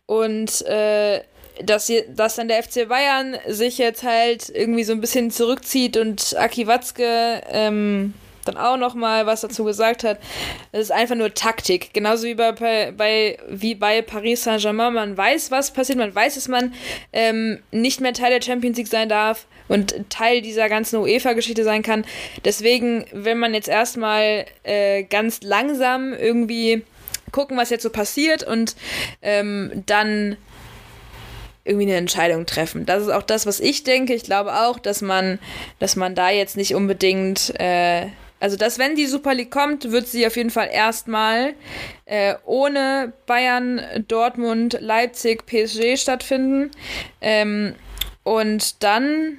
Und äh, dass, dass dann der FC Bayern sich jetzt halt irgendwie so ein bisschen zurückzieht und Aki Watzke ähm, dann auch noch mal was dazu gesagt hat. Es ist einfach nur Taktik. Genauso wie bei, bei, wie bei Paris Saint-Germain. Man weiß, was passiert. Man weiß, dass man ähm, nicht mehr Teil der Champions League sein darf und Teil dieser ganzen UEFA-Geschichte sein kann. Deswegen, wenn man jetzt erstmal äh, ganz langsam irgendwie gucken, was jetzt so passiert und ähm, dann irgendwie eine Entscheidung treffen. Das ist auch das, was ich denke. Ich glaube auch, dass man, dass man da jetzt nicht unbedingt äh, also, dass wenn die Super League kommt, wird sie auf jeden Fall erstmal äh, ohne Bayern, Dortmund, Leipzig, PSG stattfinden. Ähm, und dann,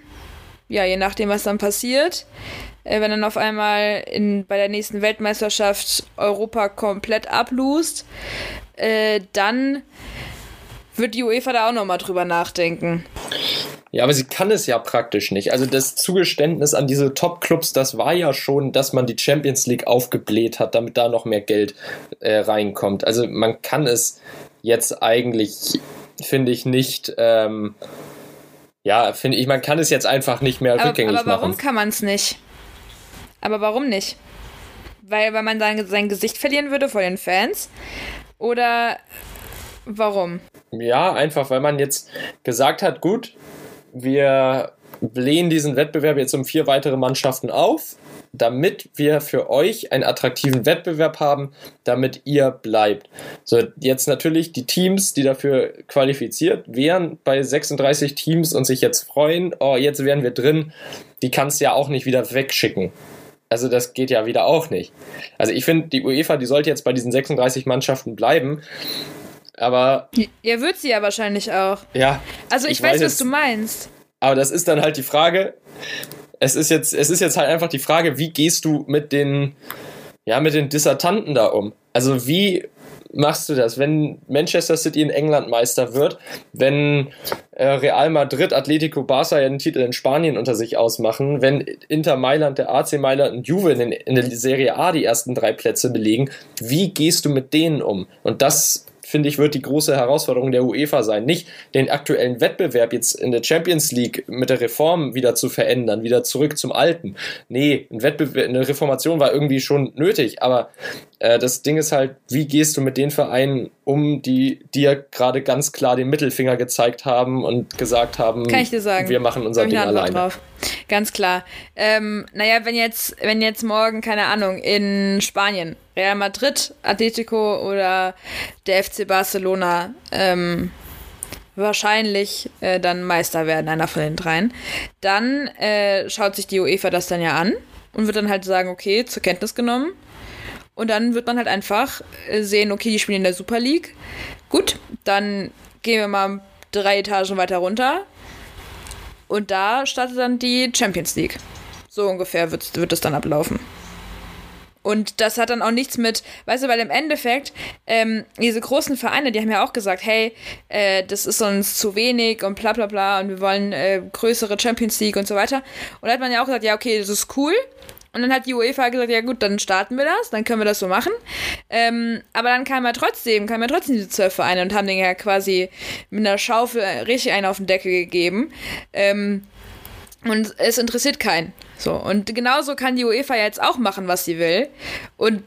ja, je nachdem, was dann passiert, äh, wenn dann auf einmal in, bei der nächsten Weltmeisterschaft Europa komplett ablust, äh, dann wird die UEFA da auch nochmal drüber nachdenken. Ja, aber sie kann es ja praktisch nicht. Also das Zugeständnis an diese Top-Clubs, das war ja schon, dass man die Champions League aufgebläht hat, damit da noch mehr Geld äh, reinkommt. Also man kann es jetzt eigentlich, finde ich, nicht. Ähm, ja, finde ich, man kann es jetzt einfach nicht mehr aber, rückgängig machen. Aber warum machen. kann man es nicht? Aber warum nicht? Weil, weil man sein, sein Gesicht verlieren würde vor den Fans? Oder warum? Ja, einfach, weil man jetzt gesagt hat, gut, wir blähen diesen Wettbewerb jetzt um vier weitere Mannschaften auf, damit wir für euch einen attraktiven Wettbewerb haben, damit ihr bleibt. So, jetzt natürlich die Teams, die dafür qualifiziert wären, bei 36 Teams und sich jetzt freuen, oh, jetzt wären wir drin, die kannst du ja auch nicht wieder wegschicken. Also das geht ja wieder auch nicht. Also ich finde, die UEFA, die sollte jetzt bei diesen 36 Mannschaften bleiben, aber. Ja, wird sie ja wahrscheinlich auch. Ja. Also ich, ich weiß, weiß, was du meinst. Aber das ist dann halt die Frage. Es ist jetzt, es ist jetzt halt einfach die Frage, wie gehst du mit den, ja, mit den Dissertanten da um? Also wie machst du das, wenn Manchester City in England Meister wird, wenn äh, Real Madrid, Atletico Barça ja den Titel in Spanien unter sich ausmachen, wenn Inter Mailand, der AC Mailand und Juve in, in der Serie A die ersten drei Plätze belegen, wie gehst du mit denen um? Und das finde ich, wird die große Herausforderung der UEFA sein. Nicht den aktuellen Wettbewerb jetzt in der Champions League mit der Reform wieder zu verändern, wieder zurück zum Alten. Nee, ein Wettbewerb, eine Reformation war irgendwie schon nötig, aber äh, das Ding ist halt, wie gehst du mit den Vereinen um, die dir gerade ganz klar den Mittelfinger gezeigt haben und gesagt haben, Kann ich dir sagen. wir machen unser Ding alleine. Drauf. Ganz klar. Ähm, naja, wenn jetzt, wenn jetzt morgen, keine Ahnung, in Spanien Real Madrid, Atletico oder der FC Barcelona ähm, wahrscheinlich äh, dann Meister werden, einer von den dreien, dann äh, schaut sich die UEFA das dann ja an und wird dann halt sagen, okay, zur Kenntnis genommen. Und dann wird man halt einfach äh, sehen, okay, die spielen in der Super League. Gut, dann gehen wir mal drei Etagen weiter runter Und da startet dann die Champions League. So ungefähr wird, wird es dann ablaufen. Und das hat dann auch nichts mit, weißt du, weil im Endeffekt, ähm, diese großen Vereine, die haben ja auch gesagt, hey, äh, das ist uns zu wenig und bla bla bla und wir wollen äh, größere Champions League und so weiter. Und da hat man ja auch gesagt, ja, okay, das ist cool. Und dann hat die UEFA gesagt, ja gut, dann starten wir das, dann können wir das so machen. Ähm, aber dann kam ja trotzdem, kamen ja trotzdem diese zwölf Vereine und haben den ja quasi mit einer Schaufel richtig einen auf den Deckel gegeben. Ähm, und es interessiert keinen. So, und genauso kann die UEFA jetzt auch machen, was sie will. Und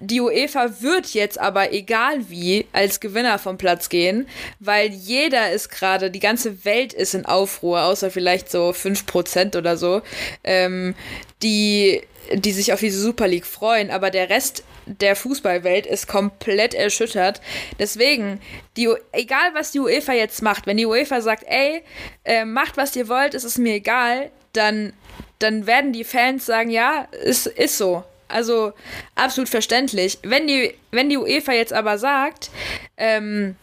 die UEFA wird jetzt aber egal wie als Gewinner vom Platz gehen, weil jeder ist gerade, die ganze Welt ist in Aufruhr, außer vielleicht so 5% oder so, ähm, die, die sich auf diese Super League freuen, aber der Rest der Fußballwelt ist komplett erschüttert. Deswegen, die, egal was die UEFA jetzt macht, wenn die UEFA sagt, ey, äh, macht was ihr wollt, es ist mir egal, dann dann werden die Fans sagen, ja, es ist so. Also absolut verständlich. Wenn die, wenn die UEFA jetzt aber sagt, ähm,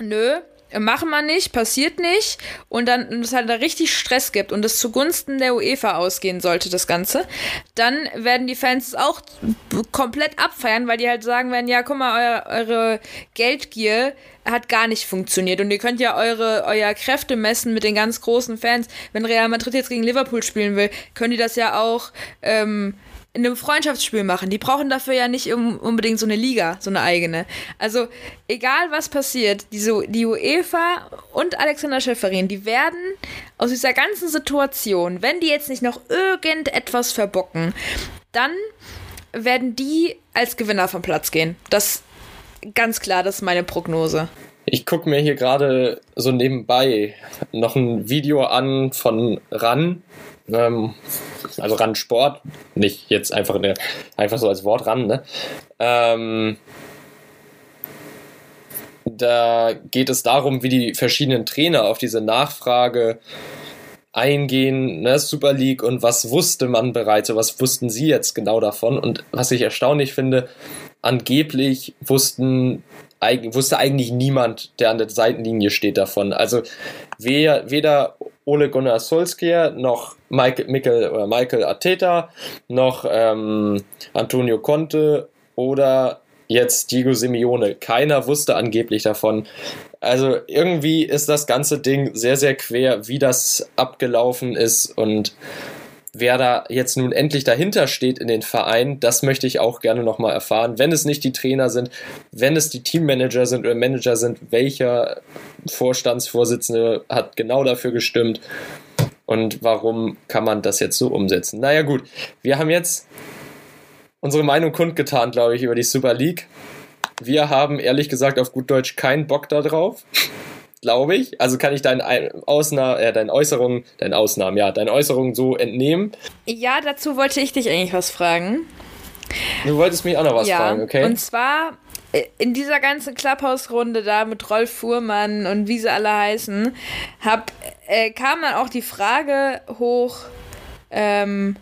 nö, machen wir nicht, passiert nicht und dann es halt da richtig Stress gibt und es zugunsten der UEFA ausgehen sollte, das Ganze, dann werden die Fans auch komplett abfeiern, weil die halt sagen werden, ja, guck mal, eure, eure Geldgier hat gar nicht funktioniert und ihr könnt ja eure euer Kräfte messen mit den ganz großen Fans. Wenn Real Madrid jetzt gegen Liverpool spielen will, können die das ja auch ähm, einem Freundschaftsspiel machen. Die brauchen dafür ja nicht unbedingt so eine Liga, so eine eigene. Also, egal was passiert, diese, die UEFA und Alexander Schäferin, die werden aus dieser ganzen Situation, wenn die jetzt nicht noch irgendetwas verbocken, dann werden die als Gewinner vom Platz gehen. Das ganz klar, das ist meine Prognose. Ich gucke mir hier gerade so nebenbei noch ein Video an von RAN, ähm, also Randsport, nicht jetzt einfach, eine, einfach so als Wort ran, ne? Ähm, da geht es darum, wie die verschiedenen Trainer auf diese Nachfrage eingehen, ne, Super League und was wusste man bereits, was wussten sie jetzt genau davon und was ich erstaunlich finde, angeblich wussten wusste eigentlich niemand, der an der Seitenlinie steht davon. Also weder Ole Gunnar Solskjaer noch Michael, Michael, oder Michael Arteta noch ähm, Antonio Conte oder jetzt Diego Simeone. Keiner wusste angeblich davon. Also irgendwie ist das ganze Ding sehr, sehr quer, wie das abgelaufen ist und wer da jetzt nun endlich dahinter steht in den Verein, das möchte ich auch gerne nochmal erfahren. Wenn es nicht die Trainer sind, wenn es die Teammanager sind oder Manager sind, welcher Vorstandsvorsitzende hat genau dafür gestimmt und warum kann man das jetzt so umsetzen? Naja gut, wir haben jetzt unsere Meinung kundgetan, glaube ich, über die Super League. Wir haben ehrlich gesagt auf gut Deutsch keinen Bock darauf glaube ich. Also kann ich deinen Ausna äh, deine Äußerungen, deine Ausnahmen, ja, deine Äußerungen so entnehmen. Ja, dazu wollte ich dich eigentlich was fragen. Du wolltest mich auch noch was ja, fragen, okay? Und zwar äh, in dieser ganzen Clubhouse-Runde da mit Rolf Fuhrmann und wie sie alle heißen, hab, äh, kam dann auch die Frage hoch, ähm,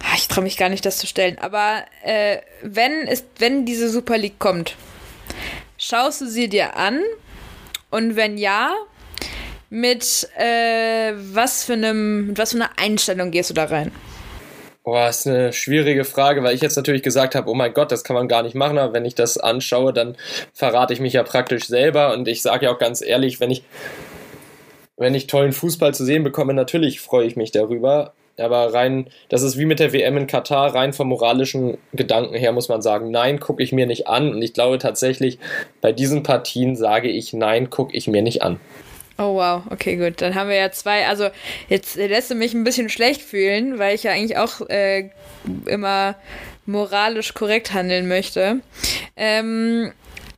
ah, ich traue mich gar nicht, das zu stellen, aber äh, wenn, es, wenn diese Super League kommt, schaust du sie dir an und wenn ja, mit äh, was für einem, mit was für einer Einstellung gehst du da rein? Boah, ist eine schwierige Frage, weil ich jetzt natürlich gesagt habe, oh mein Gott, das kann man gar nicht machen, aber wenn ich das anschaue, dann verrate ich mich ja praktisch selber und ich sage ja auch ganz ehrlich, wenn ich wenn ich tollen Fußball zu sehen bekomme, natürlich freue ich mich darüber, aber rein, das ist wie mit der WM in Katar, rein vom moralischen Gedanken her muss man sagen, nein, gucke ich mir nicht an. Und ich glaube tatsächlich, bei diesen Partien sage ich, nein, gucke ich mir nicht an. Oh wow, okay, gut. Dann haben wir ja zwei. Also jetzt lässt du mich ein bisschen schlecht fühlen, weil ich ja eigentlich auch äh, immer moralisch korrekt handeln möchte. Ähm,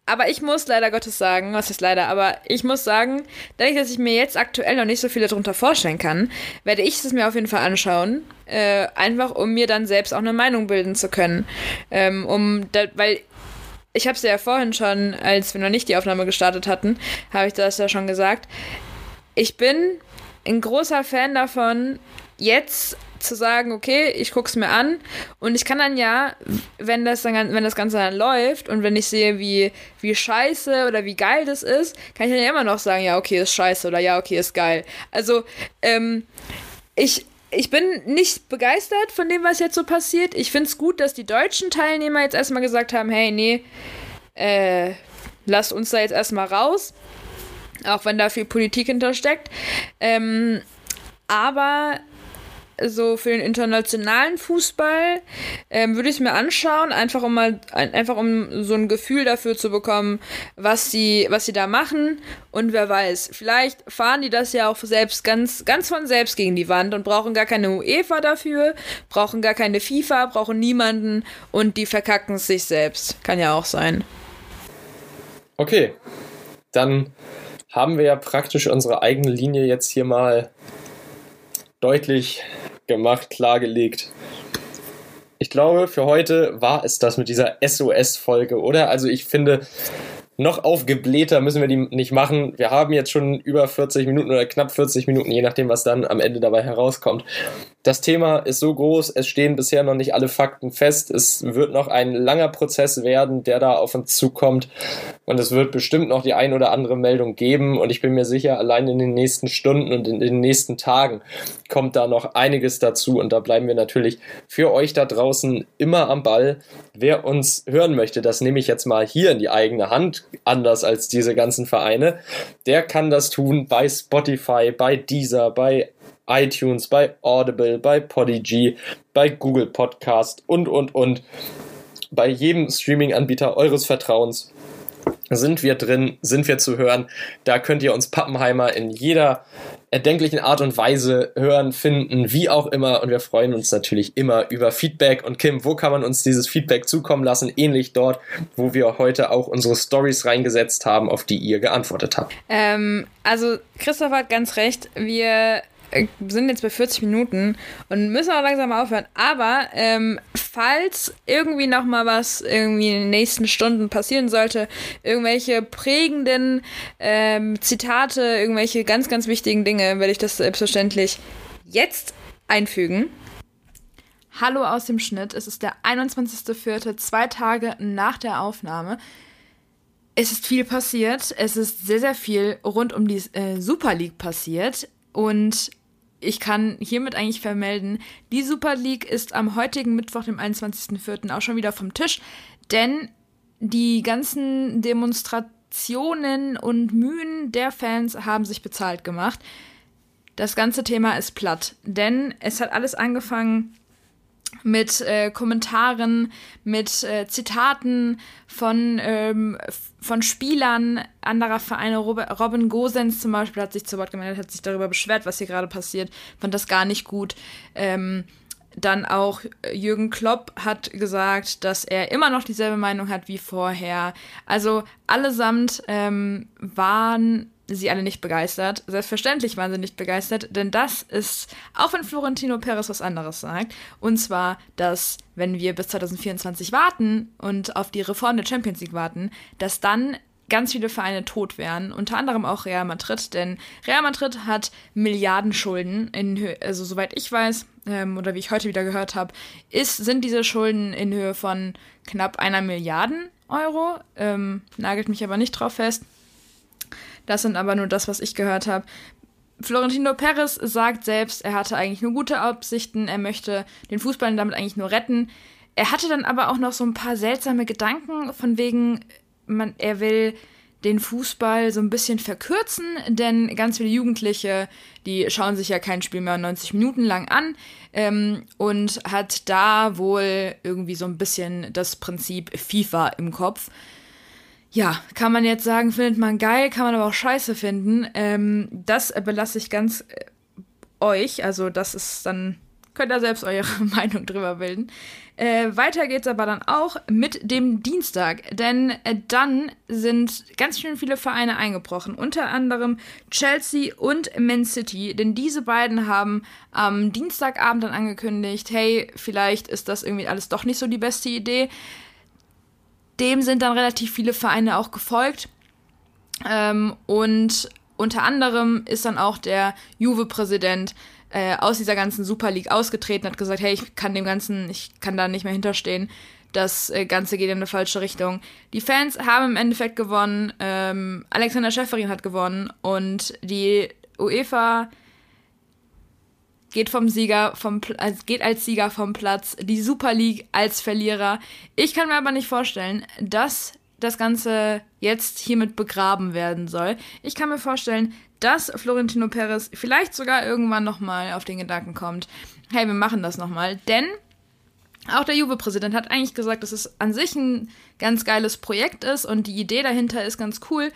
aber ich muss leider Gottes sagen, was ist leider, aber ich muss sagen, dadurch, dass ich mir jetzt aktuell noch nicht so viel darunter vorstellen kann, werde ich es mir auf jeden Fall anschauen. Äh, einfach um mir dann selbst auch eine Meinung bilden zu können. Ähm, um da, weil ich habe es ja vorhin schon, als wir noch nicht die Aufnahme gestartet hatten, habe ich das ja schon gesagt. Ich bin ein großer Fan davon, jetzt zu sagen, okay, ich gucke es mir an und ich kann dann ja, wenn das dann, wenn das Ganze dann läuft und wenn ich sehe, wie, wie scheiße oder wie geil das ist, kann ich dann ja immer noch sagen, ja, okay, ist scheiße oder ja, okay, ist geil. Also, ähm, ich, ich bin nicht begeistert von dem, was jetzt so passiert. Ich finde es gut, dass die deutschen Teilnehmer jetzt erstmal gesagt haben, hey, nee, äh, lasst uns da jetzt erstmal raus. Auch wenn da viel Politik hintersteckt. Ähm, aber so für den internationalen Fußball ähm, würde ich es mir anschauen, einfach um mal ein, einfach um so ein Gefühl dafür zu bekommen, was sie was sie da machen und wer weiß, vielleicht fahren die das ja auch selbst ganz ganz von selbst gegen die Wand und brauchen gar keine UEFA dafür, brauchen gar keine FIFA, brauchen niemanden und die verkacken es sich selbst. Kann ja auch sein. Okay. Dann haben wir ja praktisch unsere eigene Linie jetzt hier mal deutlich gemacht, klargelegt. Ich glaube, für heute war es das mit dieser SOS-Folge, oder? Also ich finde, noch aufgeblähter müssen wir die nicht machen. Wir haben jetzt schon über 40 Minuten oder knapp 40 Minuten, je nachdem, was dann am Ende dabei herauskommt. Das Thema ist so groß, es stehen bisher noch nicht alle Fakten fest. Es wird noch ein langer Prozess werden, der da auf uns zukommt. Und es wird bestimmt noch die ein oder andere Meldung geben. Und ich bin mir sicher, allein in den nächsten Stunden und in den nächsten Tagen kommt da noch einiges dazu. Und da bleiben wir natürlich für euch da draußen immer am Ball. Wer uns hören möchte, das nehme ich jetzt mal hier in die eigene Hand, anders als diese ganzen Vereine. Der kann das tun bei Spotify, bei Deezer, bei iTunes, bei Audible, bei Podigy, bei Google Podcast und, und, und. Bei jedem Streaming-Anbieter eures Vertrauens sind wir drin, sind wir zu hören. Da könnt ihr uns Pappenheimer in jeder erdenklichen Art und Weise hören, finden, wie auch immer. Und wir freuen uns natürlich immer über Feedback. Und Kim, wo kann man uns dieses Feedback zukommen lassen? Ähnlich dort, wo wir heute auch unsere Stories reingesetzt haben, auf die ihr geantwortet habt. Ähm, also Christoph hat ganz recht. Wir sind jetzt bei 40 Minuten und müssen auch langsam aufhören. Aber ähm, falls irgendwie noch mal was irgendwie in den nächsten Stunden passieren sollte, irgendwelche prägenden ähm, Zitate, irgendwelche ganz, ganz wichtigen Dinge, werde ich das selbstverständlich jetzt einfügen. Hallo aus dem Schnitt. Es ist der 21.04., zwei Tage nach der Aufnahme. Es ist viel passiert. Es ist sehr, sehr viel rund um die äh, Super League passiert. Und ich kann hiermit eigentlich vermelden, die Super League ist am heutigen Mittwoch, dem 21.04. auch schon wieder vom Tisch, denn die ganzen Demonstrationen und Mühen der Fans haben sich bezahlt gemacht. Das ganze Thema ist platt, denn es hat alles angefangen mit äh, Kommentaren, mit äh, Zitaten von, ähm, von Spielern anderer Vereine. Robin Gosens zum Beispiel hat sich zu Wort gemeldet, hat sich darüber beschwert, was hier gerade passiert, fand das gar nicht gut. Ähm, dann auch Jürgen Klopp hat gesagt, dass er immer noch dieselbe Meinung hat wie vorher. Also allesamt ähm, waren sie alle nicht begeistert. Selbstverständlich waren sie nicht begeistert, denn das ist, auch wenn Florentino Perez was anderes sagt, und zwar, dass wenn wir bis 2024 warten und auf die Reform der Champions League warten, dass dann ganz viele Vereine tot wären, unter anderem auch Real Madrid, denn Real Madrid hat Milliardenschulden in Höhe, also soweit ich weiß, ähm, oder wie ich heute wieder gehört habe, ist, sind diese Schulden in Höhe von knapp einer Milliarden Euro, ähm, nagelt mich aber nicht drauf fest. Das sind aber nur das, was ich gehört habe. Florentino Perez sagt selbst, er hatte eigentlich nur gute Absichten, er möchte den Fußball damit eigentlich nur retten. Er hatte dann aber auch noch so ein paar seltsame Gedanken, von wegen, man, er will den Fußball so ein bisschen verkürzen, denn ganz viele Jugendliche, die schauen sich ja kein Spiel mehr 90 Minuten lang an ähm, und hat da wohl irgendwie so ein bisschen das Prinzip FIFA im Kopf ja, kann man jetzt sagen, findet man geil, kann man aber auch scheiße finden. Ähm, das belasse ich ganz äh, euch. Also, das ist dann, könnt ihr selbst eure Meinung drüber bilden. Äh, weiter geht's aber dann auch mit dem Dienstag, denn äh, dann sind ganz schön viele Vereine eingebrochen, unter anderem Chelsea und Man City, denn diese beiden haben am Dienstagabend dann angekündigt, hey, vielleicht ist das irgendwie alles doch nicht so die beste Idee. Dem sind dann relativ viele Vereine auch gefolgt. Ähm, und unter anderem ist dann auch der Juve-Präsident äh, aus dieser ganzen Super League ausgetreten, hat gesagt, hey, ich kann dem Ganzen, ich kann da nicht mehr hinterstehen. Das äh, Ganze geht in eine falsche Richtung. Die Fans haben im Endeffekt gewonnen. Ähm, Alexander Schäferin hat gewonnen und die UEFA geht vom Sieger vom also geht als Sieger vom Platz, die Super League als Verlierer. Ich kann mir aber nicht vorstellen, dass das Ganze jetzt hiermit begraben werden soll. Ich kann mir vorstellen, dass Florentino Perez vielleicht sogar irgendwann nochmal auf den Gedanken kommt, hey, wir machen das nochmal. Denn auch der Juve-Präsident hat eigentlich gesagt, dass es an sich ein ganz geiles Projekt ist und die Idee dahinter ist ganz cool.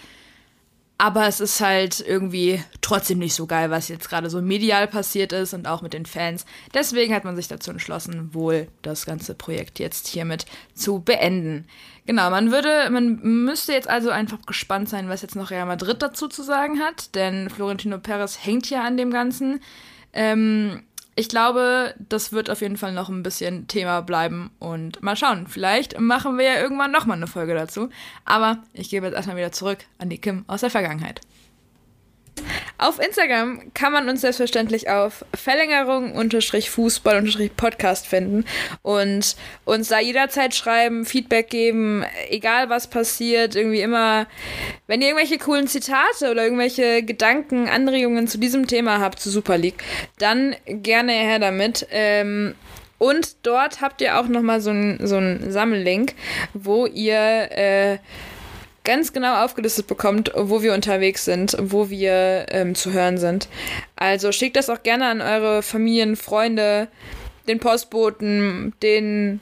Aber es ist halt irgendwie trotzdem nicht so geil, was jetzt gerade so medial passiert ist und auch mit den Fans. Deswegen hat man sich dazu entschlossen, wohl das ganze Projekt jetzt hiermit zu beenden. Genau, man würde, man müsste jetzt also einfach gespannt sein, was jetzt noch Real Madrid dazu zu sagen hat, denn Florentino Perez hängt ja an dem Ganzen. Ähm, ich glaube, das wird auf jeden Fall noch ein bisschen Thema bleiben und mal schauen. Vielleicht machen wir ja irgendwann nochmal eine Folge dazu. Aber ich gebe jetzt erstmal wieder zurück an die Kim aus der Vergangenheit. Auf Instagram kann man uns selbstverständlich auf Verlängerung-Fußball-Podcast finden und uns da jederzeit schreiben, Feedback geben, egal was passiert, irgendwie immer, wenn ihr irgendwelche coolen Zitate oder irgendwelche Gedanken, Anregungen zu diesem Thema habt, zu Super League, dann gerne her damit. Ähm, und dort habt ihr auch nochmal so einen so Sammellink, wo ihr äh, ganz genau aufgelistet bekommt, wo wir unterwegs sind, wo wir ähm, zu hören sind. Also schickt das auch gerne an eure Familien, Freunde, den Postboten, den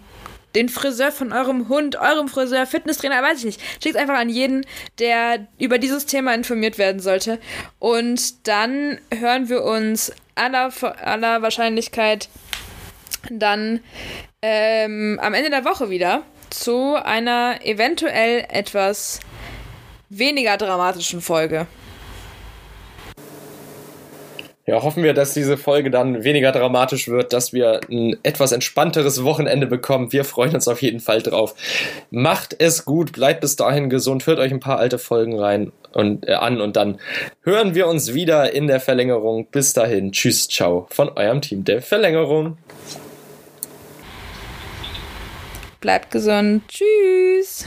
den Friseur von eurem Hund, eurem Friseur, Fitnesstrainer, weiß ich nicht. Schickt einfach an jeden, der über dieses Thema informiert werden sollte. Und dann hören wir uns aller, aller Wahrscheinlichkeit dann ähm, am Ende der Woche wieder zu einer eventuell etwas weniger dramatischen Folge. Ja, hoffen wir, dass diese Folge dann weniger dramatisch wird, dass wir ein etwas entspannteres Wochenende bekommen. Wir freuen uns auf jeden Fall drauf. Macht es gut, bleibt bis dahin gesund, hört euch ein paar alte Folgen rein und äh, an und dann hören wir uns wieder in der Verlängerung. Bis dahin, tschüss, ciao von eurem Team der Verlängerung. Bleibt gesund. Tschüss.